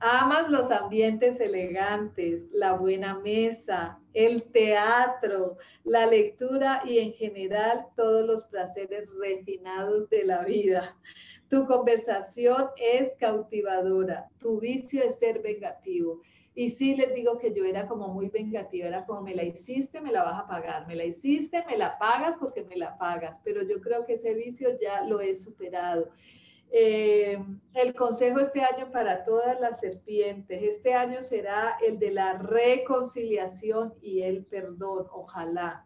Amas los ambientes elegantes, la buena mesa, el teatro, la lectura y en general todos los placeres refinados de la vida. Tu conversación es cautivadora, tu vicio es ser vengativo. Y sí les digo que yo era como muy vengativa, era como me la hiciste, me la vas a pagar, me la hiciste, me la pagas porque me la pagas, pero yo creo que ese vicio ya lo he superado. Eh, el consejo este año para todas las serpientes, este año será el de la reconciliación y el perdón, ojalá.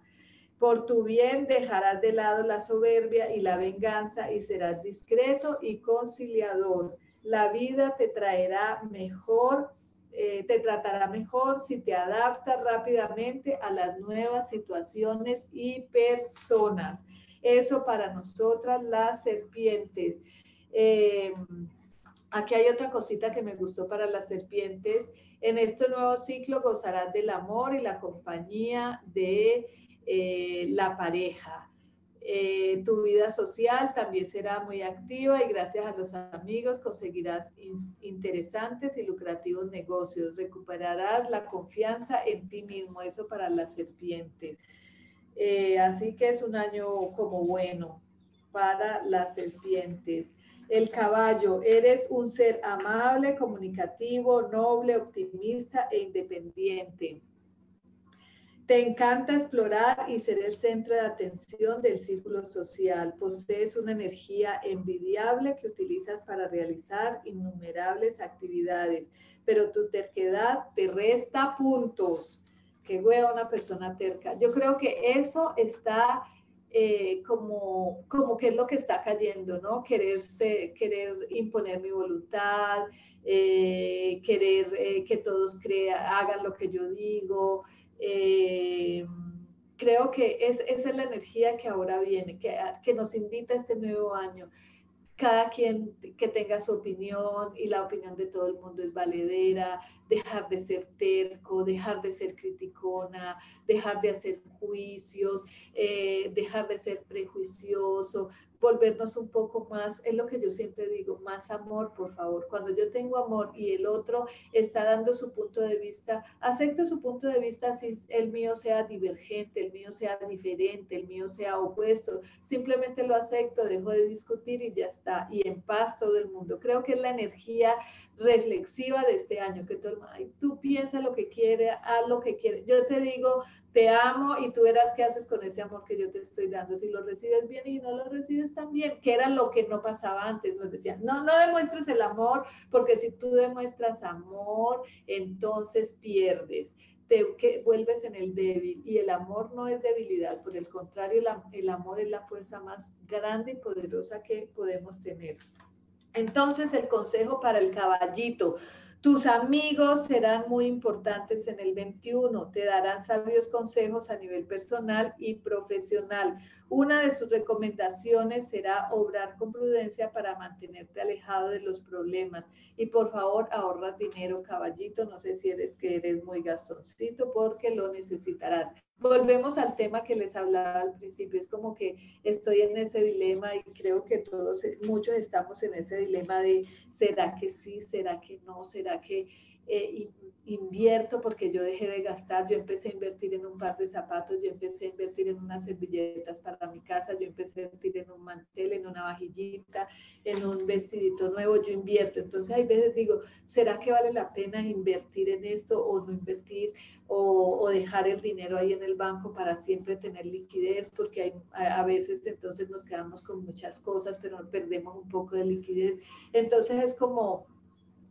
Por tu bien dejarás de lado la soberbia y la venganza y serás discreto y conciliador. La vida te traerá mejor, eh, te tratará mejor si te adaptas rápidamente a las nuevas situaciones y personas. Eso para nosotras las serpientes. Eh, aquí hay otra cosita que me gustó para las serpientes. En este nuevo ciclo gozarás del amor y la compañía de eh, la pareja. Eh, tu vida social también será muy activa y gracias a los amigos conseguirás interesantes y lucrativos negocios. Recuperarás la confianza en ti mismo, eso para las serpientes. Eh, así que es un año como bueno para las serpientes. El caballo, eres un ser amable, comunicativo, noble, optimista e independiente. Te encanta explorar y ser el centro de atención del círculo social. Posees una energía envidiable que utilizas para realizar innumerables actividades, pero tu terquedad te resta puntos. Qué hueva una persona terca. Yo creo que eso está eh, como, como que es lo que está cayendo, ¿no? Quererse, querer imponer mi voluntad, eh, querer eh, que todos crea, hagan lo que yo digo. Creo que es, esa es la energía que ahora viene, que, que nos invita a este nuevo año. Cada quien que tenga su opinión y la opinión de todo el mundo es valedera, dejar de ser terco, dejar de ser criticona, dejar de hacer juicios, eh, dejar de ser prejuicioso, volvernos un poco más, es lo que yo siempre digo, más amor, por favor. Cuando yo tengo amor y el otro está dando su punto de vista, acepte su punto de vista si el mío sea divergente, el mío sea diferente, el mío sea opuesto. Simplemente lo acepto, dejo de discutir y ya está. Y en paz todo el mundo. Creo que es la energía reflexiva de este año, que todo el tú piensa lo que quiere, haz lo que quiere. Yo te digo, te amo y tú verás qué haces con ese amor que yo te estoy dando, si lo recibes bien y no lo recibes tan bien, que era lo que no pasaba antes, nos decían, no, no demuestres el amor, porque si tú demuestras amor, entonces pierdes. Te que vuelves en el débil y el amor no es debilidad, por el contrario, el amor es la fuerza más grande y poderosa que podemos tener. Entonces, el consejo para el caballito, tus amigos serán muy importantes en el 21, te darán sabios consejos a nivel personal y profesional. Una de sus recomendaciones será obrar con prudencia para mantenerte alejado de los problemas. Y por favor, ahorra dinero, caballito. No sé si eres que eres muy gastoncito porque lo necesitarás volvemos al tema que les hablaba al principio, es como que estoy en ese dilema y creo que todos, muchos estamos en ese dilema de, ¿será que sí? ¿Será que no? ¿Será que eh, invierto porque yo dejé de gastar, yo empecé a invertir en un par de zapatos, yo empecé a invertir en unas servilletas para mi casa, yo empecé a invertir en un mantel, en una vajillita, en un vestidito nuevo, yo invierto. Entonces hay veces digo, ¿será que vale la pena invertir en esto o no invertir o, dejar el dinero ahí en el banco para siempre tener liquidez? Porque hay, a, a veces entonces nos quedamos con muchas cosas, pero perdemos un poco de liquidez. Entonces es como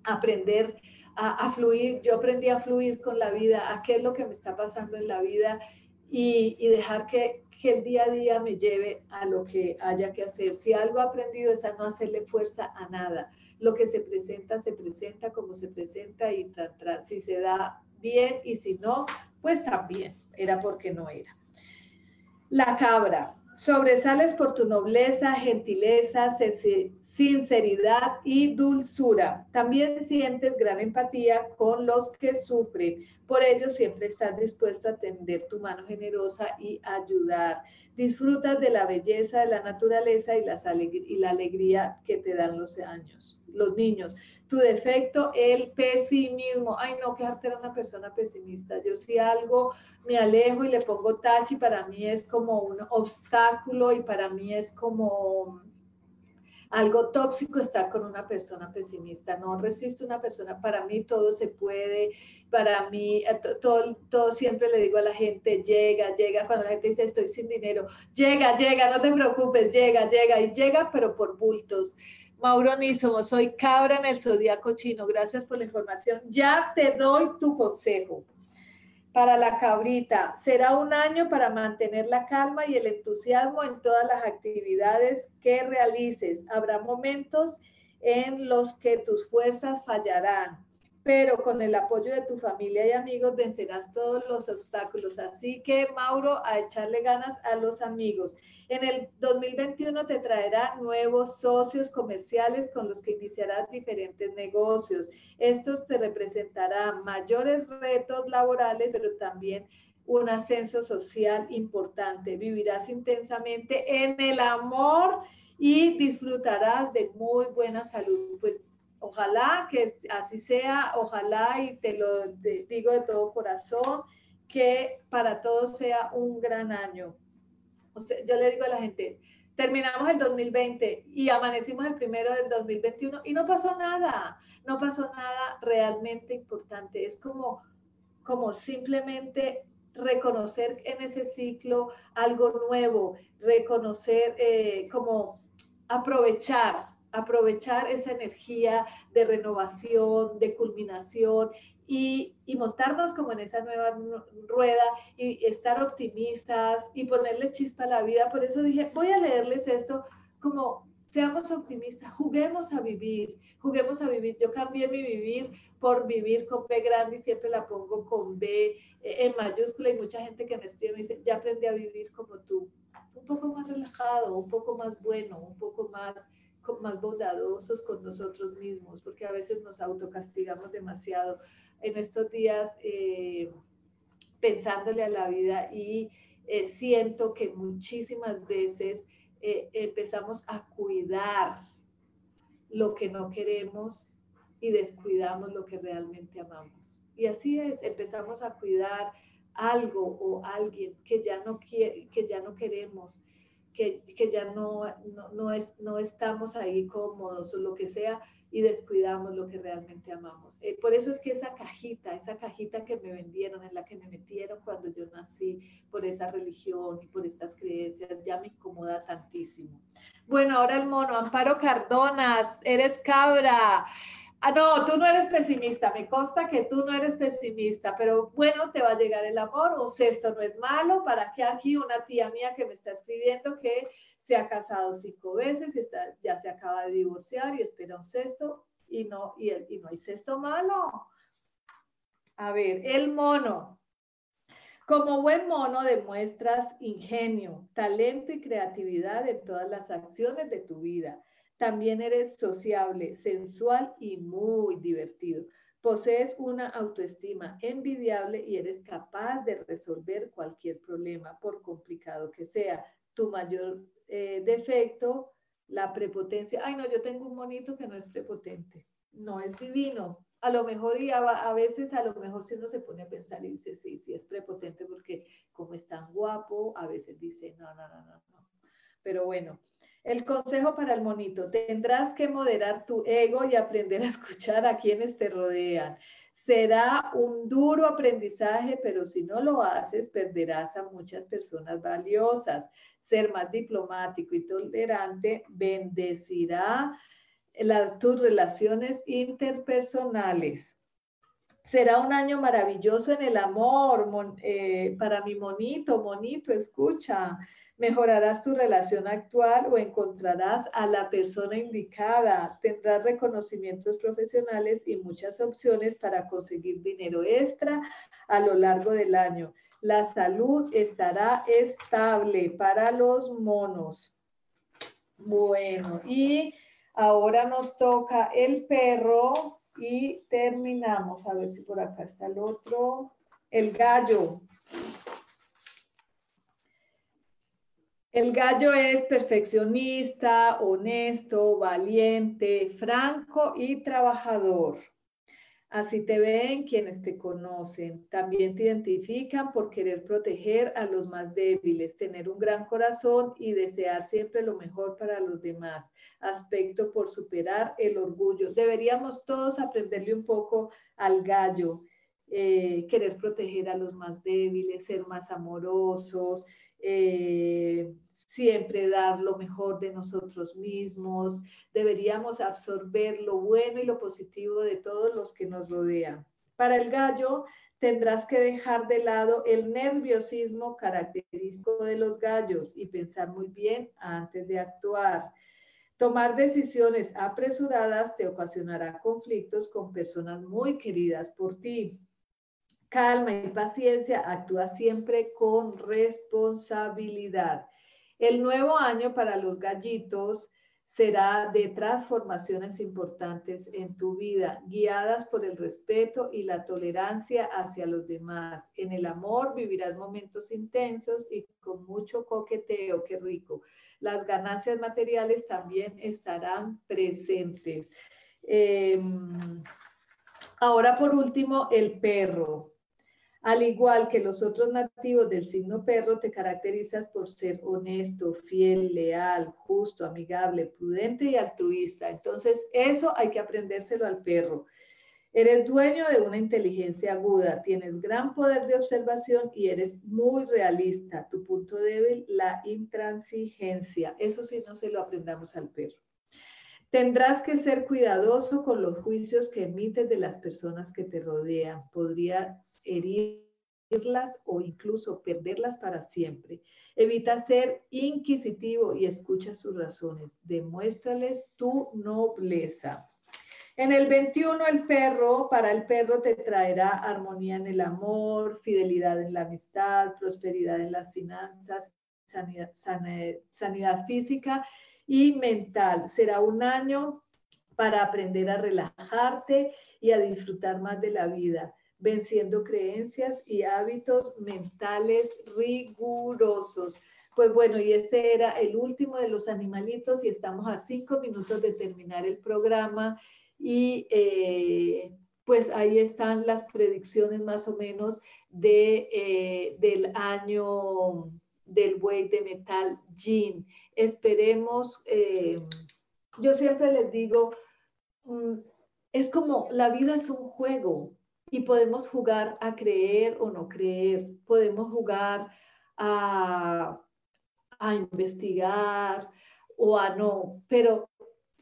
aprender a, fluir, yo aprendí a fluir con la vida, a qué es lo que me está pasando en la vida y, dejar que, que, el día a día me lleve a lo que haya que hacer. Si algo aprendido es a no hacerle fuerza a nada. Lo que se presenta, se presenta como se presenta y si se da bien y si no, pues también era porque no era. La cabra. Sobresales por tu nobleza, gentileza, sinceridad y dulzura. También sientes gran empatía con los que sufren. Por ello siempre estás dispuesto a tender tu mano generosa y ayudar. Disfrutas de la belleza de la naturaleza y, la alegría que te dan los años, los niños. Tu defecto, el pesimismo. Ay, no, que era una persona pesimista. Yo si algo me alejo y le pongo tachi, para mí es como un obstáculo y para mí es como algo tóxico estar con una persona pesimista. No resisto una persona, para mí todo se puede, para mí eh, todo, todo siempre le digo a la gente, llega, llega, cuando la gente dice estoy sin dinero, llega, llega, no te preocupes, llega, llega y llega, pero por bultos. Mauro Nísomo, soy cabra en el zodiaco chino. Gracias por la información. Ya te doy tu consejo. Para la cabrita, será un año para mantener la calma y el entusiasmo en todas las actividades que realices. Habrá momentos en los que tus fuerzas fallarán, pero con el apoyo de tu familia y amigos vencerás todos los obstáculos. Así que, Mauro, a echarle ganas a los amigos. En el 2021 te traerá nuevos socios comerciales con los que iniciarás diferentes negocios. Estos te representarán mayores retos laborales, pero también un ascenso social importante. Vivirás intensamente en el amor y disfrutarás de muy buena salud. Pues ojalá que así sea, ojalá y te lo digo de todo corazón, que para todos sea un gran año yo le digo a la gente, terminamos el 2020 y amanecimos el primero del 2021 y no pasó nada, no pasó nada realmente importante. Es como, como simplemente reconocer en ese ciclo algo nuevo, reconocer eh, como aprovechar, aprovechar esa energía de renovación, de culminación y, montarnos como en esa nueva rueda y estar optimistas y ponerle chispa a la vida. Por eso dije, voy a leerles esto como seamos optimistas, juguemos a vivir, juguemos a vivir. Yo cambié mi vivir por vivir con B grande y siempre la pongo con B eh, en mayúscula y mucha gente que me escribe me dice, ya aprendí a vivir como tú, un poco más relajado, un poco más bueno, un poco más más bondadosos con nosotros mismos, porque a veces nos autocastigamos demasiado en estos días eh, pensándole a la vida y eh, siento que muchísimas veces eh, empezamos a cuidar lo que no queremos y descuidamos lo que realmente amamos. Y así es, empezamos a cuidar algo o alguien que ya no, quiere, que ya no queremos, que, que ya no, no, no, es, no estamos ahí cómodos o lo que sea, y descuidamos lo que realmente amamos. Eh, por eso es que esa cajita, esa cajita que me vendieron, en la que me metieron cuando yo nací, por esa religión y por estas creencias, ya me incomoda tantísimo. Bueno, ahora el mono, Amparo Cardonas, eres cabra. Ah, no, tú no eres pesimista, me consta que tú no eres pesimista, pero bueno, te va a llegar el amor, o sexto no es malo, para que aquí una tía mía que me está escribiendo que se ha casado cinco veces y está, ya se acaba de divorciar y espera un sexto y no, y, y no hay sexto malo. A ver, el mono. Como buen mono demuestras ingenio, talento y creatividad en todas las acciones de tu vida también eres sociable, sensual y muy divertido. Posees una autoestima envidiable y eres capaz de resolver cualquier problema, por complicado que sea. Tu mayor eh, defecto, la prepotencia. Ay, no, yo tengo un monito que no es prepotente, no es divino. A lo mejor y a, veces, a lo mejor si uno se pone a pensar y dice, sí, sí es prepotente porque como es tan guapo, a veces dice, no, no, no, no. Pero bueno, el consejo para el monito, tendrás que moderar tu ego y aprender a escuchar a quienes te rodean. Será un duro aprendizaje, pero si no lo haces, perderás a muchas personas valiosas. Ser más diplomático y tolerante bendecirá las, tus relaciones interpersonales. Será un año maravilloso en el amor eh, para mi monito, monito, escucha mejorarás tu relación actual o encontrarás a la persona indicada. Tendrás reconocimientos profesionales y muchas opciones para conseguir dinero extra a lo largo del año. La salud estará estable para los monos. Bueno, y ahora nos toca el perro y terminamos. A ver si por acá está el otro. El gallo. El gallo es perfeccionista, honesto, valiente, franco y trabajador. Así te ven quienes te conocen. También te identifican por querer proteger a los más débiles, tener un gran corazón y desear siempre lo mejor para los demás. Aspecto por superar el orgullo. Deberíamos todos aprenderle un poco al gallo. Eh, querer proteger a los más débiles, ser más amorosos, eh, siempre dar lo mejor de nosotros mismos, deberíamos absorber lo bueno y lo positivo de todos los que nos rodean. Para el gallo, tendrás que dejar de lado el nerviosismo característico de los gallos y pensar muy bien antes de actuar. Tomar decisiones apresuradas te ocasionará conflictos con personas muy queridas por ti. Calma y paciencia, actúa siempre con responsabilidad. El nuevo año para los gallitos será de transformaciones importantes en tu vida, guiadas por el respeto y la tolerancia hacia los demás. En el amor vivirás momentos intensos y con mucho coqueteo, qué rico. Las ganancias materiales también estarán presentes. Em, ahora, por último, el perro. Al igual que los otros nativos del signo perro, te caracterizas por ser honesto, fiel, leal, justo, amigable, prudente y altruista. Entonces, eso hay que aprendérselo al perro. Eres dueño de una inteligencia aguda, tienes gran poder de observación y eres muy realista. Tu punto débil, la intransigencia. Eso sí no se lo aprendamos al perro. Tendrás que ser cuidadoso con los juicios que emites de las personas que te rodean. Podría herirlas o incluso perderlas para siempre. Evita ser inquisitivo y escucha sus razones. Demuéstrales tu nobleza. En el 21, el perro, para el perro te traerá armonía en el amor, fidelidad en la amistad, prosperidad en las finanzas, sanidad, sanidad física y mental. Será un año para aprender a relajarte y a disfrutar más de la vida venciendo creencias y hábitos mentales rigurosos. Pues bueno, y este era el último de los animalitos y estamos a cinco minutos de terminar el programa y eh, pues ahí están las predicciones más o menos de, eh, del año del buey de metal jean. Esperemos, eh, yo siempre les digo, mm, es como la vida es un juego, y podemos jugar a creer o no creer, podemos jugar a, a investigar o a no, pero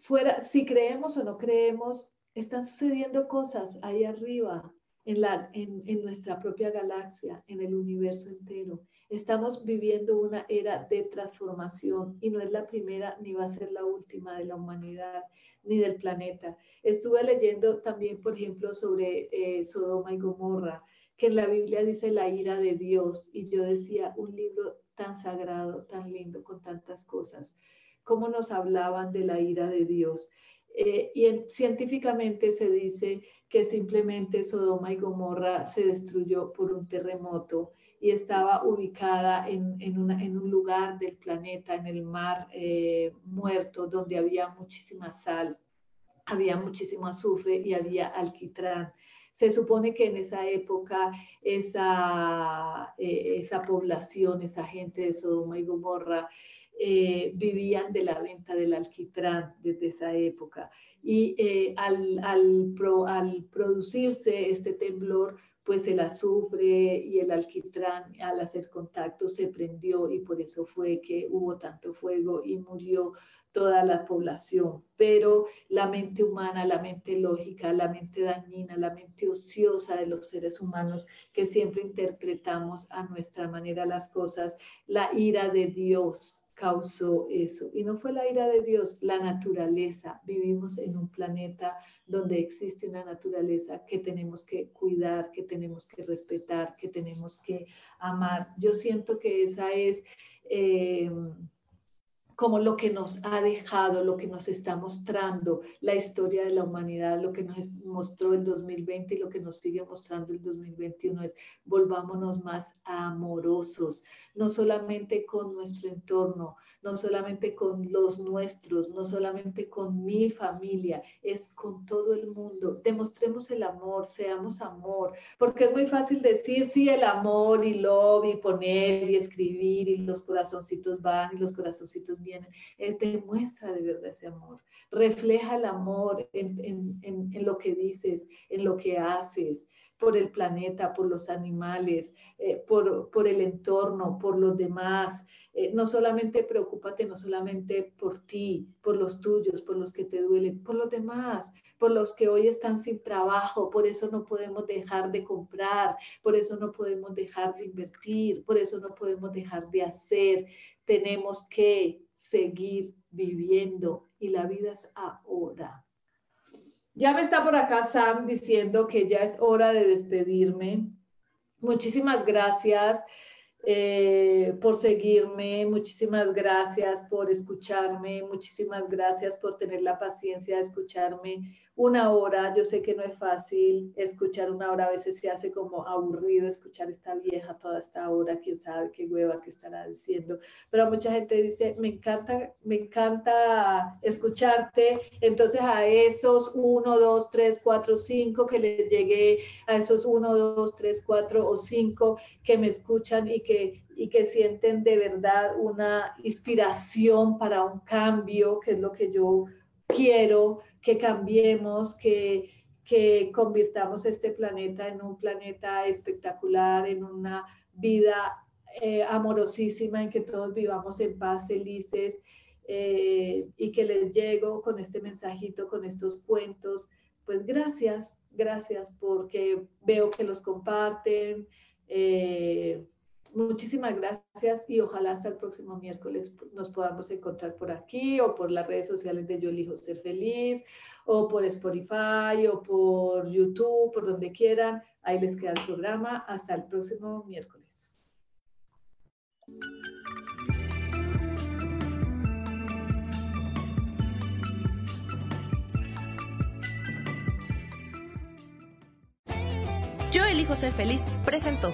fuera, si creemos o no creemos, están sucediendo cosas ahí arriba, en, la, en, en nuestra propia galaxia, en el universo entero. Estamos viviendo una era de transformación y no es la primera ni va a ser la última de la humanidad ni del planeta. Estuve leyendo también, por ejemplo, sobre eh, Sodoma y Gomorra, que en la Biblia dice la ira de Dios, y yo decía, un libro tan sagrado, tan lindo, con tantas cosas, cómo nos hablaban de la ira de Dios. Eh, y científicamente se dice que simplemente Sodoma y Gomorra se destruyó por un terremoto y estaba ubicada en, en, un lugar del planeta, en el mar eh, muerto, donde había muchísima sal, había muchísimo azufre y había alquitrán. Se supone que en esa época esa, eh, esa población, esa gente de Sodoma y Gomorra, eh, vivían de la venta del alquitrán desde esa época. Y al, al, al producirse este temblor, pues el azufre y el alquitrán al hacer contacto se prendió y por eso fue que hubo tanto fuego y murió toda la población. Pero la mente humana, la mente lógica, la mente dañina, la mente ociosa de los seres humanos que siempre interpretamos a nuestra manera las cosas, la ira de Dios causó eso. Y no fue la ira de Dios, la naturaleza. Vivimos en un planeta donde existe una naturaleza que tenemos que cuidar, que tenemos que respetar, que tenemos que amar. Yo siento que esa es... Eh, como lo que nos ha dejado, lo que nos está mostrando la historia de la humanidad, lo que nos mostró el 2020 y lo que nos sigue mostrando el 2021 es volvámonos más amorosos, no solamente con nuestro entorno, no solamente con los nuestros, no solamente con mi familia, es con todo el mundo. Demostremos el amor, seamos amor, porque es muy fácil decir, sí, el amor y love y poner y escribir y los corazoncitos van y los corazoncitos vienen. Es demuestra de verdad ese amor. Refleja el amor en, en, en, en lo que dices, en lo que haces por el planeta, por los animales, eh, por, por, el entorno, por los demás. Eh, no solamente preocúpate, no solamente por ti, por los tuyos, por los que te duelen, por los demás, por los que hoy están sin trabajo, por eso no podemos dejar de comprar, por eso no podemos dejar de invertir, por eso no podemos dejar de hacer. Tenemos que seguir viviendo y la vida es ahora. Ya me está por acá Sam diciendo que ya es hora de despedirme. Muchísimas gracias eh, por seguirme, muchísimas gracias por escucharme, muchísimas gracias por tener la paciencia de escucharme una hora, yo sé que no es fácil escuchar una hora, a veces se hace como aburrido escuchar esta vieja toda esta hora, quién sabe qué hueva que estará diciendo, pero mucha gente dice, me encanta, me encanta escucharte, entonces a esos uno, dos, tres, cuatro, cinco que les llegué, a esos uno, dos, tres, cuatro o cinco que me escuchan y que y que sienten de verdad una inspiración para un cambio, que es lo que yo quiero que cambiemos, que, que convirtamos este planeta en un planeta espectacular, en una vida eh, amorosísima, en que todos vivamos en paz, felices, eh, y que les llego con este mensajito, con estos cuentos. Pues gracias, gracias porque veo que los comparten. Eh, Muchísimas gracias y ojalá hasta el próximo miércoles nos podamos encontrar por aquí o por las redes sociales de Yo Elijo Ser Feliz o por Spotify o por YouTube, por donde quieran. Ahí les queda el programa. Hasta el próximo miércoles. Yo elijo ser feliz presentó.